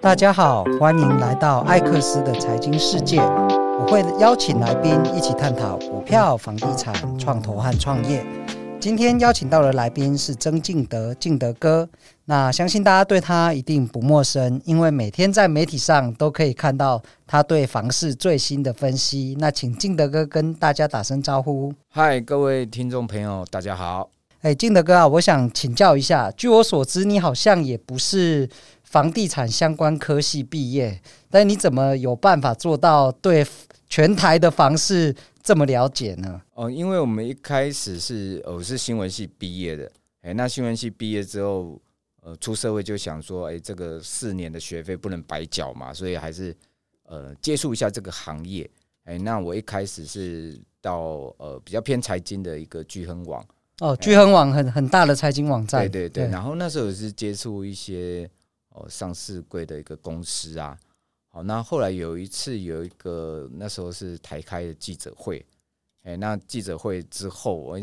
大家好，欢迎来到艾克斯的财经世界。我会邀请来宾一起探讨股票、房地产、创投和创业。今天邀请到的来宾是曾敬德，敬德哥。那相信大家对他一定不陌生，因为每天在媒体上都可以看到他对房市最新的分析。那请敬德哥跟大家打声招呼。嗨，各位听众朋友，大家好。哎，敬德哥啊，我想请教一下，据我所知，你好像也不是房地产相关科系毕业，但你怎么有办法做到对全台的房市这么了解呢？哦，因为我们一开始是我是新闻系毕业的，哎，那新闻系毕业之后，呃，出社会就想说，哎，这个四年的学费不能白缴嘛，所以还是呃接触一下这个行业。哎，那我一开始是到呃比较偏财经的一个聚亨网。哦，聚亨网很很大的财经网站，对对对。然后那时候也是接触一些上市柜的一个公司啊。好，那后来有一次有一个那时候是台开的记者会，哎，那记者会之后，我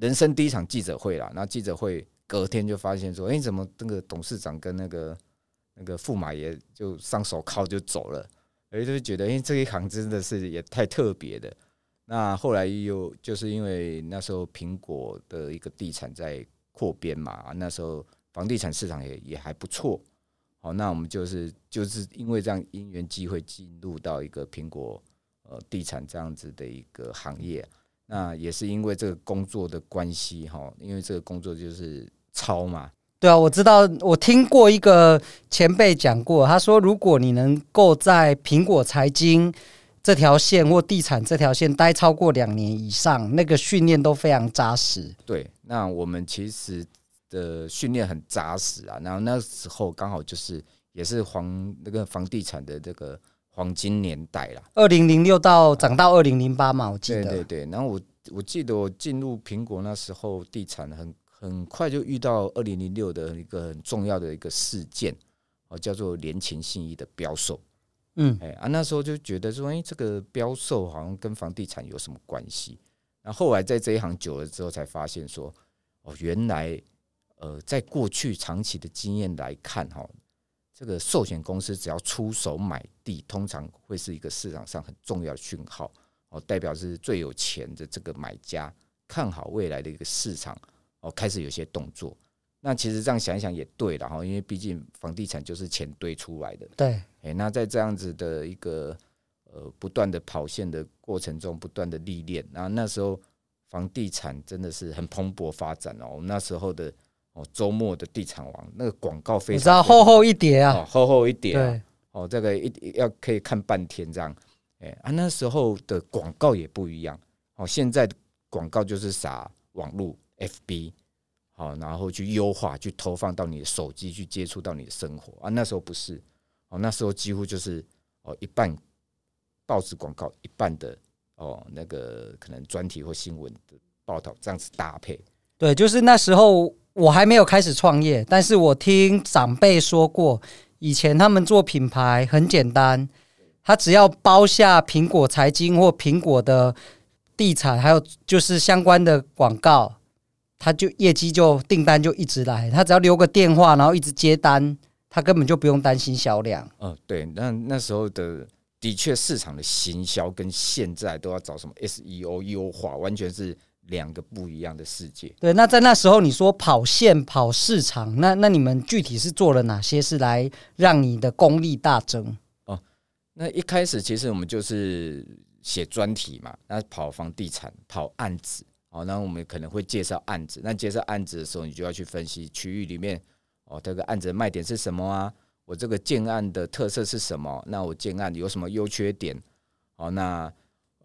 人生第一场记者会啦。那记者会隔天就发现说，哎，怎么那个董事长跟那个那个驸马爷就上手铐就走了？哎，就觉得哎，这一行真的是也太特别的。那后来又就是因为那时候苹果的一个地产在扩编嘛，那时候房地产市场也也还不错。好，那我们就是就是因为这样因缘机会进入到一个苹果呃地产这样子的一个行业。那也是因为这个工作的关系哈，因为这个工作就是抄嘛。对啊，我知道，我听过一个前辈讲过，他说如果你能够在苹果财经。这条线或地产这条线待超过两年以上，那个训练都非常扎实。对，那我们其实的训练很扎实啊。然后那时候刚好就是也是黄那个房地产的这个黄金年代啦，二零零六到涨到二零零八嘛，我记得。对对对。然后我我记得我进入苹果那时候，地产很很快就遇到二零零六的一个很重要的一个事件，哦，叫做联勤信义的标售。嗯，哎啊，那时候就觉得说，哎，这个标售好像跟房地产有什么关系？然后后来在这一行久了之后，才发现说，哦，原来，呃，在过去长期的经验来看，哈，这个寿险公司只要出手买地，通常会是一个市场上很重要的讯号，哦，代表是最有钱的这个买家看好未来的一个市场，哦，开始有些动作。那其实这样想一想也对了哈，因为毕竟房地产就是钱堆出来的。对，哎，那在这样子的一个呃不断的跑线的过程中，不断的历练，然后那时候房地产真的是很蓬勃发展哦。我们那时候的哦周末的地产王那个广告非常，你知道厚厚一叠啊，厚厚一叠。对，哦，这个一要可以看半天这样。哎啊，那时候的广告也不一样哦。现在广告就是撒网络 FB。好，然后去优化，去投放到你的手机，去接触到你的生活啊。那时候不是，哦，那时候几乎就是哦，一半报纸广告，一半的哦，那个可能专题或新闻的报道这样子搭配。对，就是那时候我还没有开始创业，但是我听长辈说过，以前他们做品牌很简单，他只要包下苹果财经或苹果的地产，还有就是相关的广告。他就业绩就订单就一直来，他只要留个电话，然后一直接单，他根本就不用担心销量。嗯，对，那那时候的的确市场的行销跟现在都要找什么 SEO 优化，完全是两个不一样的世界。对，那在那时候你说跑线跑市场，那那你们具体是做了哪些事来让你的功力大增？哦，那一开始其实我们就是写专题嘛，那跑房地产跑案子。哦，那我们可能会介绍案子。那介绍案子的时候，你就要去分析区域里面哦，这个案子的卖点是什么啊？我这个建案的特色是什么？那我建案有什么优缺点？好，那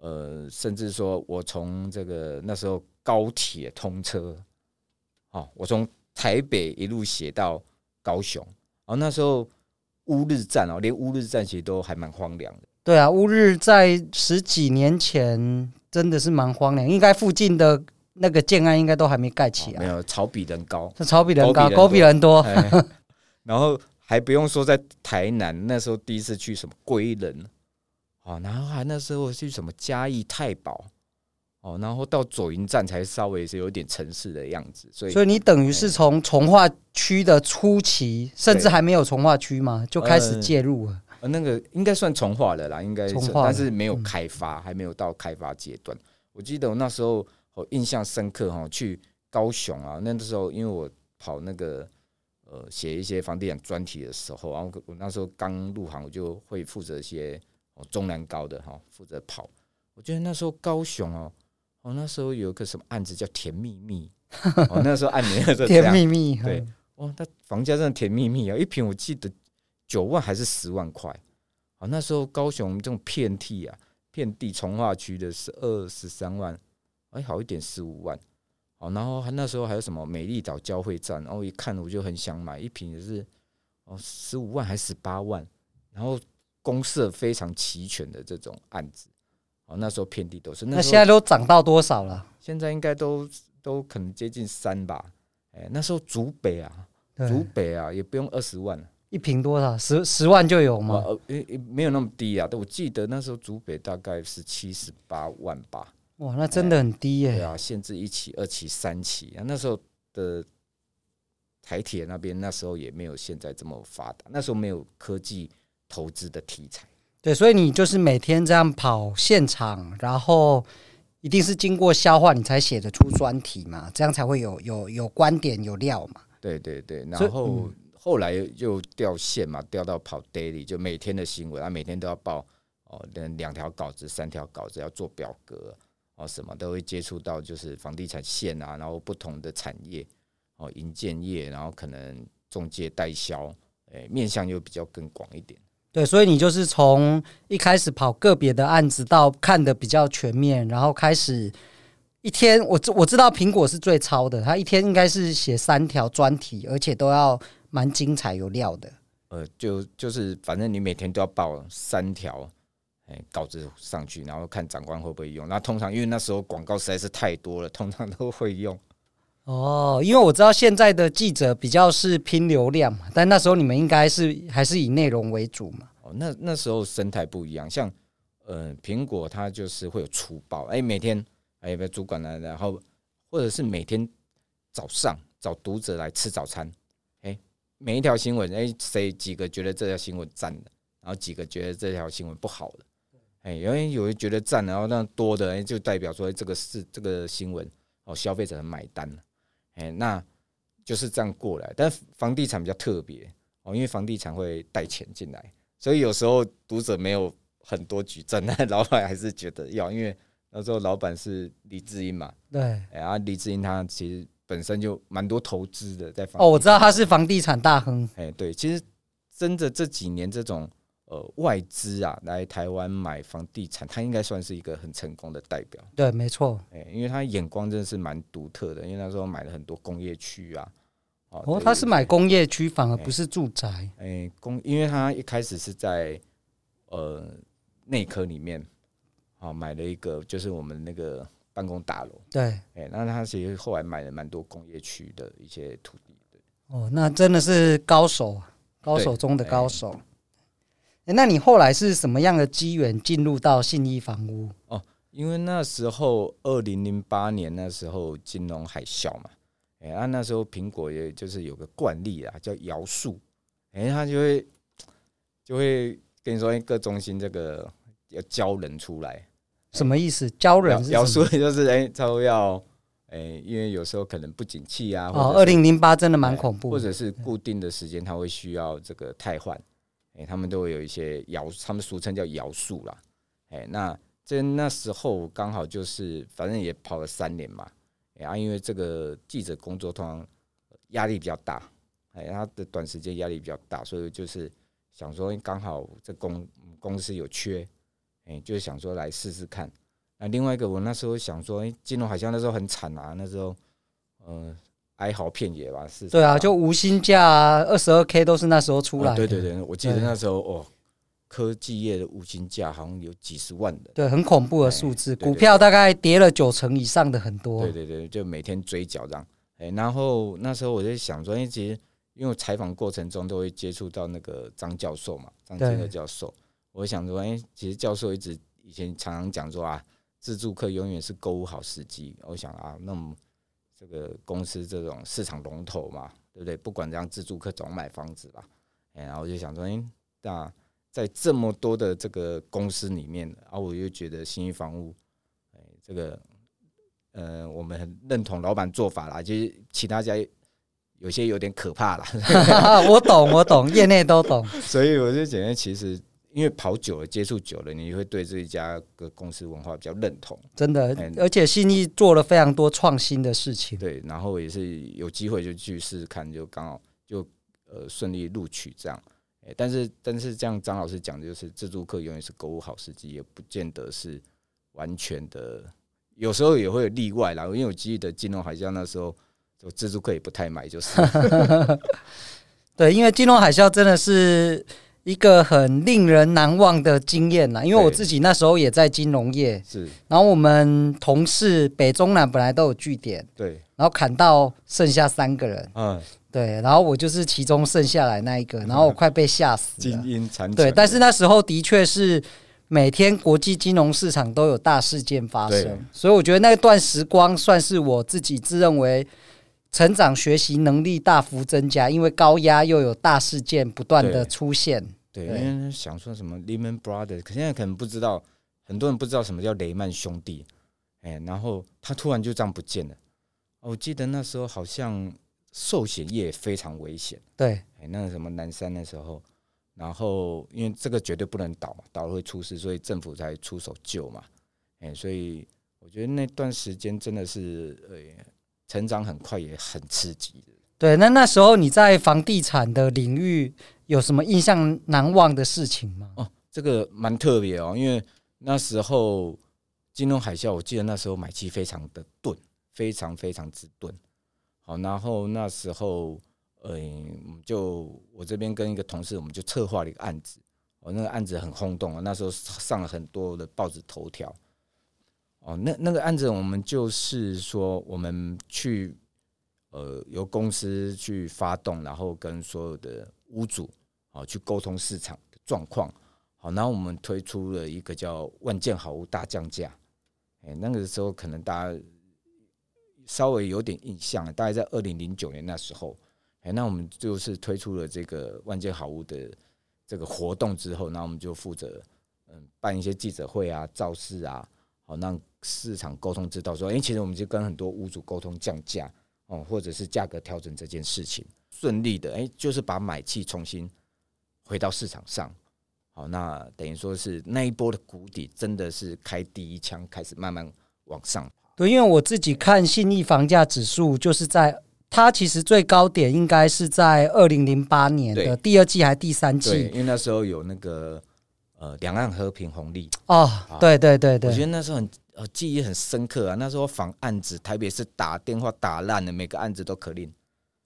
呃，甚至说我从这个那时候高铁通车，哦，我从台北一路写到高雄。哦，那时候乌日战哦，连乌日战其实都还蛮荒凉的。对啊，乌日在十几年前。真的是蛮荒凉，应该附近的那个建安应该都还没盖起来。没有，草比人高，草比人高，狗比人多。然后还不用说，在台南那时候第一次去什么归仁，然后还那时候去什么嘉义太保，哦，然后到左营站才稍微是有点城市的样子，所以所以你等于是从从化区的初期，甚至还没有从化区嘛，就开始介入了。呃，那个应该算从化了啦，应该是，但是没有开发，还没有到开发阶段。我记得我那时候我印象深刻哈，去高雄啊，那时候因为我跑那个呃写一些房地产专题的时候，然后我那时候刚入行，我就会负责一些中南高的哈，负责跑。我觉得那时候高雄哦。哦，那时候有个什么案子叫甜蜜蜜，哦，那时候按年的甜蜜蜜，对，哦，它房价真的甜蜜蜜啊，一平我记得九万还是十万块，哦，那时候高雄这种遍地啊，遍地从化区的是二十三万，哎，好一点十五万，哦，然后那时候还有什么美丽岛交汇站，然后一看我就很想买，一瓶也是哦十五万还是十八万，然后公社非常齐全的这种案子。哦，那时候遍地都是。那，现在都涨到多少了？现在应该都都可能接近三吧。哎、欸，那时候竹北啊，竹北啊，也不用二十万，一平多少？十十万就有吗？呃，没有那么低啊。我记得那时候竹北大概是七十八万吧。哇，那真的很低耶、欸。对啊，限制一期、二期、三期啊。那时候的台铁那边，那时候也没有现在这么发达。那时候没有科技投资的题材。对，所以你就是每天这样跑现场，然后一定是经过消化，你才写得出专题嘛，这样才会有有有观点有料嘛。对对对，然后、嗯、后来又掉线嘛，掉到跑 daily，就每天的新闻啊，每天都要报哦，两条稿子、三条稿子要做表格哦，什么都会接触到，就是房地产线啊，然后不同的产业哦，营建业，然后可能中介代销，哎，面向又比较更广一点。对，所以你就是从一开始跑个别的案子，到看得比较全面，然后开始一天，我知我知道苹果是最超的，他一天应该是写三条专题，而且都要蛮精彩有料的。呃，就就是反正你每天都要报三条，哎，稿子上去，然后看长官会不会用。那通常因为那时候广告实在是太多了，通常都会用。哦，因为我知道现在的记者比较是拼流量嘛，但那时候你们应该是还是以内容为主嘛。哦，那那时候生态不一样，像呃苹果它就是会有粗暴，哎，每天哎有没有主管来，然后或者是每天早上找读者来吃早餐，哎，每一条新闻，哎，谁几个觉得这条新闻赞的，然后几个觉得这条新闻不好的，哎，因为有人觉得赞，然后那多的，哎，就代表说这个是这个新闻哦，消费者买单了。哎，那就是这样过来。但房地产比较特别哦，因为房地产会带钱进来，所以有时候读者没有很多举证，但老板还是觉得要，因为那时候老板是李志英嘛。对，哎，啊，李志英他其实本身就蛮多投资的，在房哦，我知道他是房地产大亨。哎，对，其实真的这几年这种。呃，外资啊来台湾买房地产，他应该算是一个很成功的代表。对，没错。哎，因为他眼光真的是蛮独特的，因为那时候买了很多工业区啊。哦，他是买工业区，反而不是住宅。哎，工，因为他一开始是在呃内科里面，啊，买了一个就是我们那个办公大楼。对。哎，那他其实后来买了蛮多工业区的一些土地。对。哦，那真的是高手，高手中的高手。那你后来是什么样的机缘进入到信义房屋？哦，因为那时候二零零八年那时候金融海啸嘛，哎，啊那时候苹果也就是有个惯例啊，叫摇树，哎，他就会就会跟你说，各中心这个要交人出来，什么意思？交人摇树就是哎，他都要哎，因为有时候可能不景气啊，哦，二零零八真的蛮恐怖，或者是固定的时间他会需要这个汰换。哎、他们都会有一些摇，他们俗称叫摇数啦。哎、那这那时候刚好就是，反正也跑了三年嘛。哎、欸、啊，因为这个记者工作通常压力比较大，哎、他的短时间压力比较大，所以就是想说，刚好这公公司有缺，哎、就是想说来试试看。那另外一个，我那时候想说，哎、欸，金融海啸那时候很惨啊，那时候，嗯、哀嚎遍野吧，是。对啊，就无薪假啊，二十二 K 都是那时候出来的。对对对，我记得那时候哦，科技业的无薪假好像有几十万的。对，很恐怖的数字，股票大概跌了九成以上的很多。对对对，就每天追缴这样。哎，然后那时候我在想说，因为其实因为采访过程中都会接触到那个张教授嘛，张金和教授，我想说，哎，其实教授一直以前常常讲说啊，自助客永远是购物好时机。我想啊，那么这个公司这种市场龙头嘛，对不对？不管让自住客总买房子吧，哎，然后我就想说，哎，那在这么多的这个公司里面，啊，我又觉得新一房屋，哎，这个，呃，我们很认同老板做法啦，就是其他家有些有点可怕啦。我懂，我懂，业内都懂。所以我就觉得，其实因为跑久了，接触久了，你会对这一家个公司文化比较认同。真的，而且信义做了非常多创新的事情。对，然后也是有机会就去试试看，就刚好就呃顺利录取这样。但是，但是这样张老师讲的就是自助客永远是购物好时机，也不见得是完全的，有时候也会有例外啦。因为我记得金融海啸那时候，就自助客也不太买，就是。对，因为金融海啸真的是一个很令人难忘的经验啦。因为我自己那时候也在金融业，是。然后我们同事北中南本来都有据点，对。然后砍到剩下三个人，嗯。对，然后我就是其中剩下来那一个，然后我快被吓死了。精英残对，但是那时候的确是每天国际金融市场都有大事件发生，所以我觉得那段时光算是我自己自认为成长学习能力大幅增加，因为高压又有大事件不断的出现。对，对因为想说什么 Lehman Brothers，可现在可能不知道，很多人不知道什么叫雷曼兄弟，哎，然后他突然就这样不见了。我记得那时候好像。寿险业非常危险，对，哎，那个什么南山那时候，然后因为这个绝对不能倒，倒了会出事，所以政府才出手救嘛，哎，所以我觉得那段时间真的是，呃，成长很快，也很刺激。对，那那时候你在房地产的领域有什么印象难忘的事情吗？哦，这个蛮特别哦，因为那时候金融海啸，我记得那时候买气非常的钝，非常非常之钝。好，然后那时候，呃，就我这边跟一个同事，我们就策划了一个案子。哦，那个案子很轰动啊，那时候上了很多的报纸头条。哦，那那个案子我们就是说，我们去，呃，由公司去发动，然后跟所有的屋主，啊，去沟通市场的状况。好，然后我们推出了一个叫“万件好物大降价”。哎，那个时候可能大家。稍微有点印象，大概在二零零九年那时候，哎，那我们就是推出了这个万件好物的这个活动之后，那我们就负责嗯办一些记者会啊、造势啊，好让市场沟通知道说，哎，其实我们就跟很多屋主沟通降价哦，或者是价格调整这件事情顺利的，哎，就是把买气重新回到市场上，好，那等于说是那一波的谷底真的是开第一枪，开始慢慢往上。对，因为我自己看信义房价指数，就是在它其实最高点应该是在二零零八年的第二季还是第三季？因为那时候有那个呃两岸和平红利哦，对对对对，我觉得那时候很呃记忆很深刻啊。那时候访案子，台北市打电话打烂了，每个案子都可令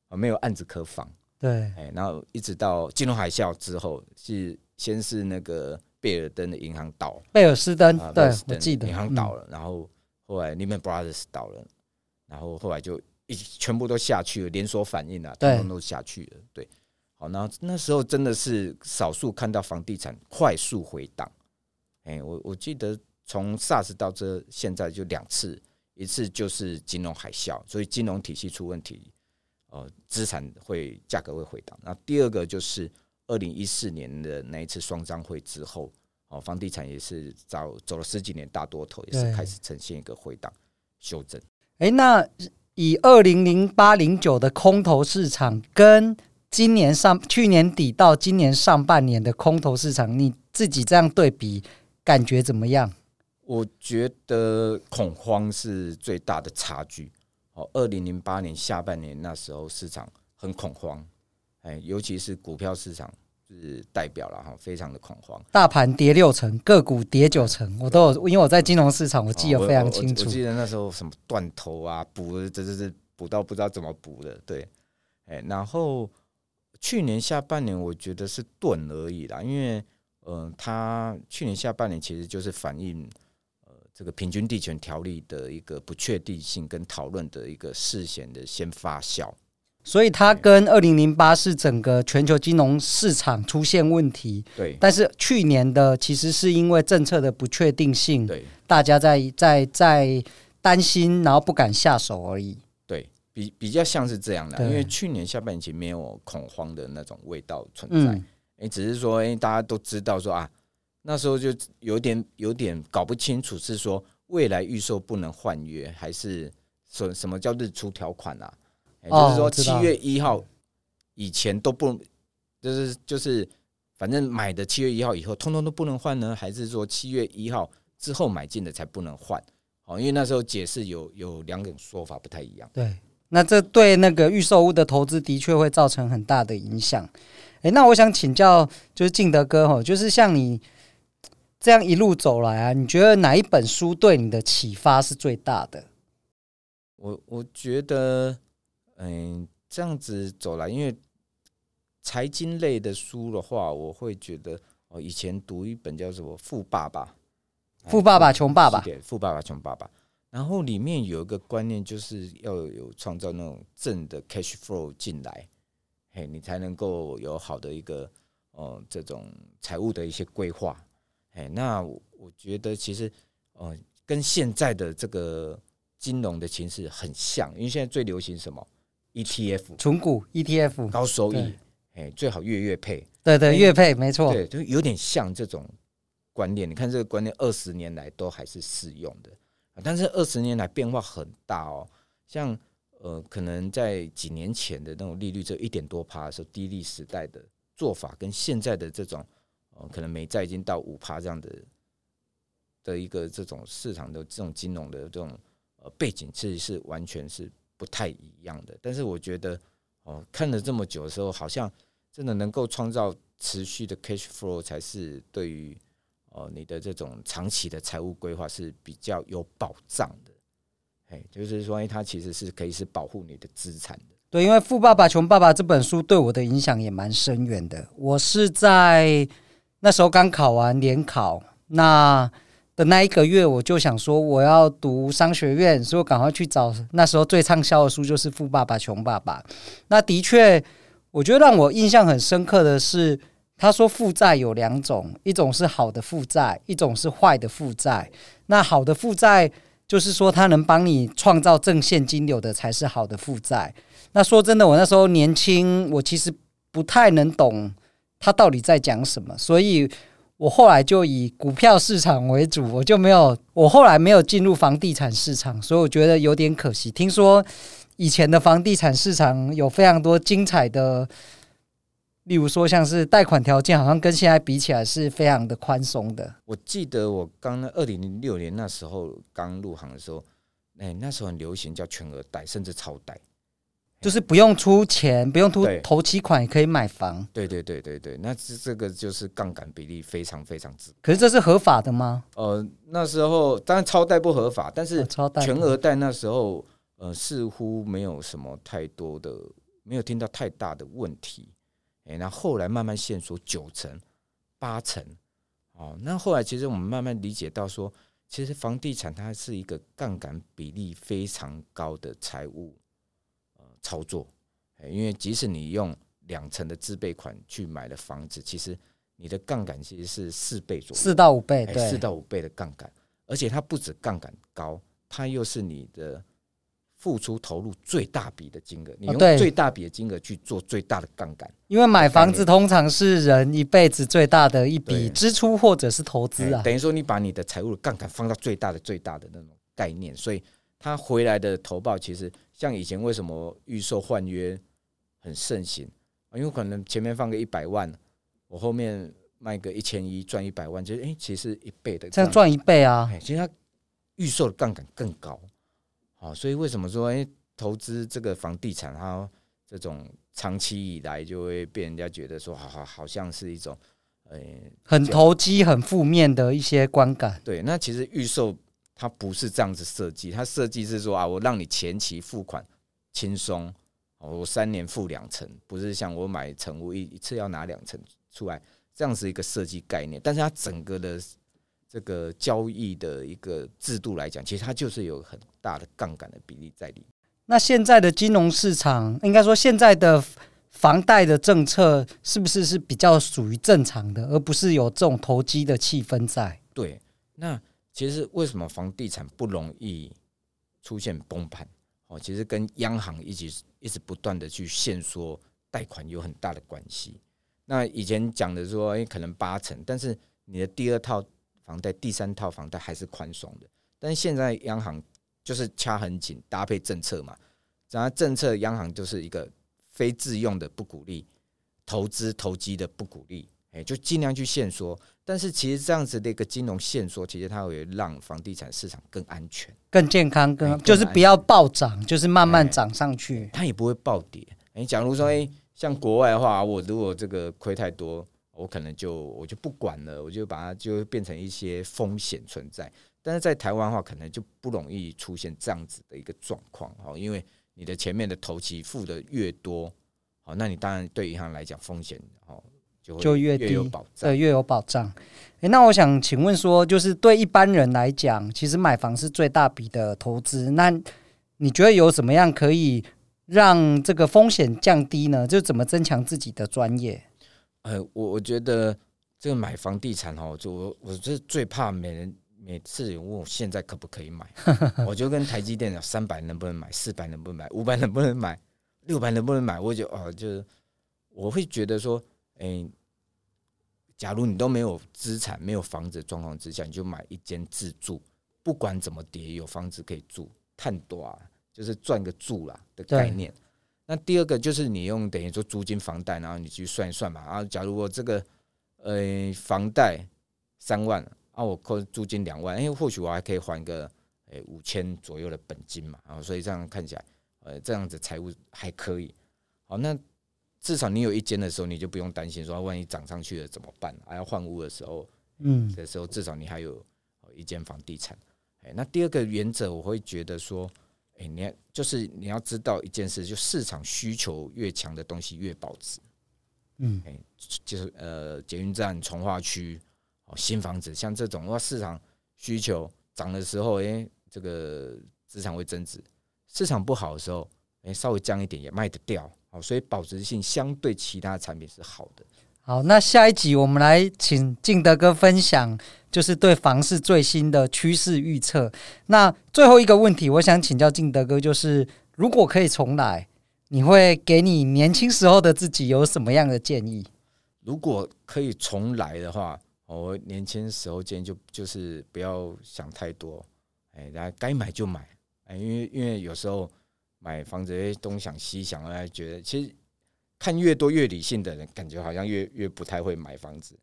啊，没有案子可访。对，哎，然后一直到金融海啸之后，是先是那个贝尔登的银行倒，贝尔斯登，对，我记得银行倒了，然后。后来 Lehman Brothers 倒了，然后后来就一全部都下去了，连锁反应啊，统统都下去了。对，好，那那时候真的是少数看到房地产快速回档。哎，我我记得从 SARS 到这现在就两次，一次就是金融海啸，所以金融体系出问题，呃，资产会价格会回档。那第二个就是二零一四年的那一次双张会之后。哦，房地产也是早走了十几年大多头，也是开始呈现一个回档修正。哎，那以二零零八零九的空头市场，跟今年上去年底到今年上半年的空头市场，你自己这样对比，感觉怎么样？我觉得恐慌是最大的差距。哦，二零零八年下半年那时候市场很恐慌，哎，尤其是股票市场。是代表了哈，非常的恐慌，大盘跌六成，个股跌九成，我都有，因为我在金融市场，我记得非常清楚。我记得那时候什么断头啊，补，这这是补到不知道怎么补的，对，哎，然后去年下半年我觉得是钝而已啦，因为嗯、呃，它去年下半年其实就是反映呃这个平均地权条例的一个不确定性跟讨论的一个事先的先发酵。所以它跟二零零八是整个全球金融市场出现问题。对，但是去年的其实是因为政策的不确定性，对，大家在在在担心，然后不敢下手而已。对，比比较像是这样的，因为去年下半年前没有恐慌的那种味道存在，哎、嗯，只是说，哎，大家都知道说啊，那时候就有点有点搞不清楚，是说未来预售不能换约，还是说什么叫日出条款啊？就是说七月一号以前都不，就是就是反正买的七月一号以后，通通都不能换呢？还是说七月一号之后买进的才不能换？哦，因为那时候解释有有两种说法不太一样。对，那这对那个预售屋的投资的确会造成很大的影响。诶，那我想请教，就是敬德哥哈，就是像你这样一路走来啊，你觉得哪一本书对你的启发是最大的？我我觉得。嗯，这样子走来，因为财经类的书的话，我会觉得哦，以前读一本叫什么《富爸爸》，富爸爸穷爸爸，对，富爸爸穷爸爸。然后里面有一个观念，就是要有创造那种正的 cash flow 进来，嘿，你才能够有好的一个哦这种财务的一些规划。嘿，那我觉得其实哦，跟现在的这个金融的形势很像，因为现在最流行什么？ETF 存股 ETF 高收益，哎，最好月月配，对对，月配没错，对，就有点像这种观念。你看这个观念二十年来都还是适用的，但是二十年来变化很大哦。像呃，可能在几年前的那种利率只有一点多趴的时候，低利时代的做法，跟现在的这种呃，可能美债已经到五趴这样的的一个这种市场的这种金融的这种呃背景，其实是完全是。不太一样的，但是我觉得哦，看了这么久的时候，好像真的能够创造持续的 cash flow 才是对于哦你的这种长期的财务规划是比较有保障的。哎，就是说，它其实是可以是保护你的资产的。对，因为《富爸爸穷爸爸》这本书对我的影响也蛮深远的。我是在那时候刚考完联考，那。的那一个月，我就想说我要读商学院，所以我赶快去找那时候最畅销的书，就是《富爸爸穷爸爸》。那的确，我觉得让我印象很深刻的是，他说负债有两种，一种是好的负债，一种是坏的负债。那好的负债就是说，它能帮你创造正现金流的才是好的负债。那说真的，我那时候年轻，我其实不太能懂他到底在讲什么，所以。我后来就以股票市场为主，我就没有，我后来没有进入房地产市场，所以我觉得有点可惜。听说以前的房地产市场有非常多精彩的，例如说像是贷款条件，好像跟现在比起来是非常的宽松的。我记得我刚二零零六年那时候刚入行的时候，哎，那时候很流行叫全额贷，甚至超贷。就是不用出钱，不用出头期款也可以买房。对对对对对，那这这个就是杠杆比例非常非常之。可是这是合法的吗？呃，那时候当然超贷不合法，但是全额贷那时候呃似乎没有什么太多的，没有听到太大的问题。哎，那后来慢慢限缩九成、八成，哦，那后来其实我们慢慢理解到说，其实房地产它是一个杠杆比例非常高的财务呃。操作，因为即使你用两成的自备款去买了房子，其实你的杠杆其实是四倍左右，四到五倍，对，四到五倍的杠杆，而且它不止杠杆高，它又是你的付出投入最大笔的金额，你用最大笔的金额去做最大的杠杆，因为买房子通常是人一辈子最大的一笔支出或者是投资啊，等于说你把你的财务的杠杆放到最大的最大的那种概念，所以它回来的投报其实。像以前为什么预售换约很盛行啊？因为可能前面放个一百万，我后面卖个一千一赚一百万，就是哎，其实一倍的，这样赚一倍啊！其实它预售的杠杆更高，好，所以为什么说哎，投资这个房地产，它这种长期以来就会被人家觉得说，好好好像是一种呃很投机、很负面的一些观感。对，那其实预售。它不是这样子设计，它设计是说啊，我让你前期付款轻松，我三年付两成，不是像我买成屋一一次要拿两成出来，这样子一个设计概念。但是它整个的这个交易的一个制度来讲，其实它就是有很大的杠杆的比例在里面。那现在的金融市场，应该说现在的房贷的政策是不是是比较属于正常的，而不是有这种投机的气氛在？对，那其实为什么房地产不容易出现崩盘？哦，其实跟央行一直一直不断的去限缩贷款有很大的关系。那以前讲的说，哎，可能八成，但是你的第二套房贷、第三套房贷还是宽松的，但是现在央行。就是掐很紧，搭配政策嘛。然后政策，央行就是一个非自用的不鼓励，投资投机的不鼓励，哎，就尽量去限缩。但是其实这样子的一个金融限缩，其实它会让房地产市场更安全、更健康、更就是不要暴涨，就是慢慢涨上去。它也不会暴跌。哎，假如说哎，像国外的话，我如果这个亏太多，我可能就我就不管了，我就把它就变成一些风险存在。但是在台湾的话，可能就不容易出现这样子的一个状况哦，因为你的前面的头期付的越多，好，那你当然对银行来讲风险哦就就越有保障，对，越有保障。诶，那我想请问说，就是对一般人来讲，其实买房是最大笔的投资，那你觉得有什么样可以让这个风险降低呢？就怎么增强自己的专业？呃，我我觉得这个买房地产哦，就我我是最怕每人。每次问我现在可不可以买，我就跟台积电讲三百能不能买，四百能不能买，五百能不能买，六百能不能买？我就哦，就是我会觉得说，哎，假如你都没有资产、没有房子的状况之下，你就买一间自住，不管怎么跌，有房子可以住，探多啊，就是赚个住啦的概念。那第二个就是你用等于说租金房贷，然后你去算一算嘛。然后假如我这个呃房贷三万。啊，我扣租金两万，哎，或许我还可以还个诶五千左右的本金嘛，啊，所以这样看起来，呃，这样子财务还可以。好，那至少你有一间的时候，你就不用担心说万一涨上去了怎么办？还要换屋的时候，嗯，的时候至少你还有一间房地产。哎，那第二个原则，我会觉得说，哎，你要就是你要知道一件事，就市场需求越强的东西越保值。嗯，哎，就是呃，捷运站、从化区。哦新房子像这种的话，市场需求涨的时候，哎，这个资产会增值；市场不好的时候，哎，稍微降一点也卖得掉。好，所以保值性相对其他产品是好的。好，那下一集我们来请敬德哥分享，就是对房市最新的趋势预测。那最后一个问题，我想请教敬德哥，就是如果可以重来，你会给你年轻时候的自己有什么样的建议？如果可以重来的话。我年轻时候建议就就是不要想太多，哎，然后该买就买，哎，因为因为有时候买房子东想西想，哎，觉得其实看越多越理性的人，感觉好像越越不太会买房子。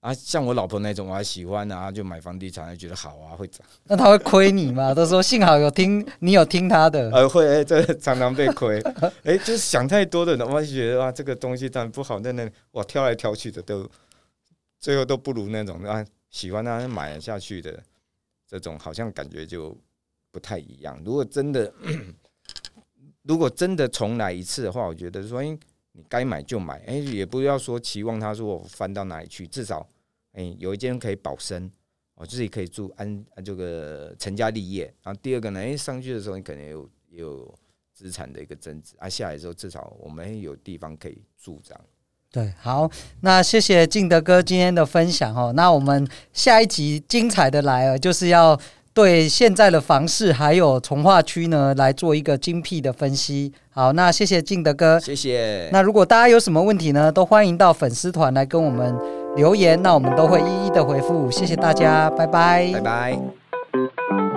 啊，像我老婆那种，我还喜欢啊，就买房地产，还觉得好啊，会涨。那他会亏你吗？他说幸好有听你有听他的，呃，会，哎，这常常被亏，哎，就是想太多的人，我就觉得啊，这个东西当然不好，那那我挑来挑去的都。最后都不如那种啊，喜欢啊买下去的这种，好像感觉就不太一样。如果真的，如果真的重来一次的话，我觉得说，哎，你该买就买，哎，也不要说期望他说我翻到哪里去，至少，哎，有一间可以保身，我自己可以住安这个成家立业。然后第二个呢，哎，上去的时候你可能有有资产的一个增值，啊，下来的时候至少我们有地方可以住这样。对，好，那谢谢进德哥今天的分享哦。那我们下一集精彩的来了，就是要对现在的房市还有从化区呢来做一个精辟的分析。好，那谢谢静德哥，谢谢。那如果大家有什么问题呢，都欢迎到粉丝团来跟我们留言，那我们都会一一的回复。谢谢大家，拜拜，拜拜。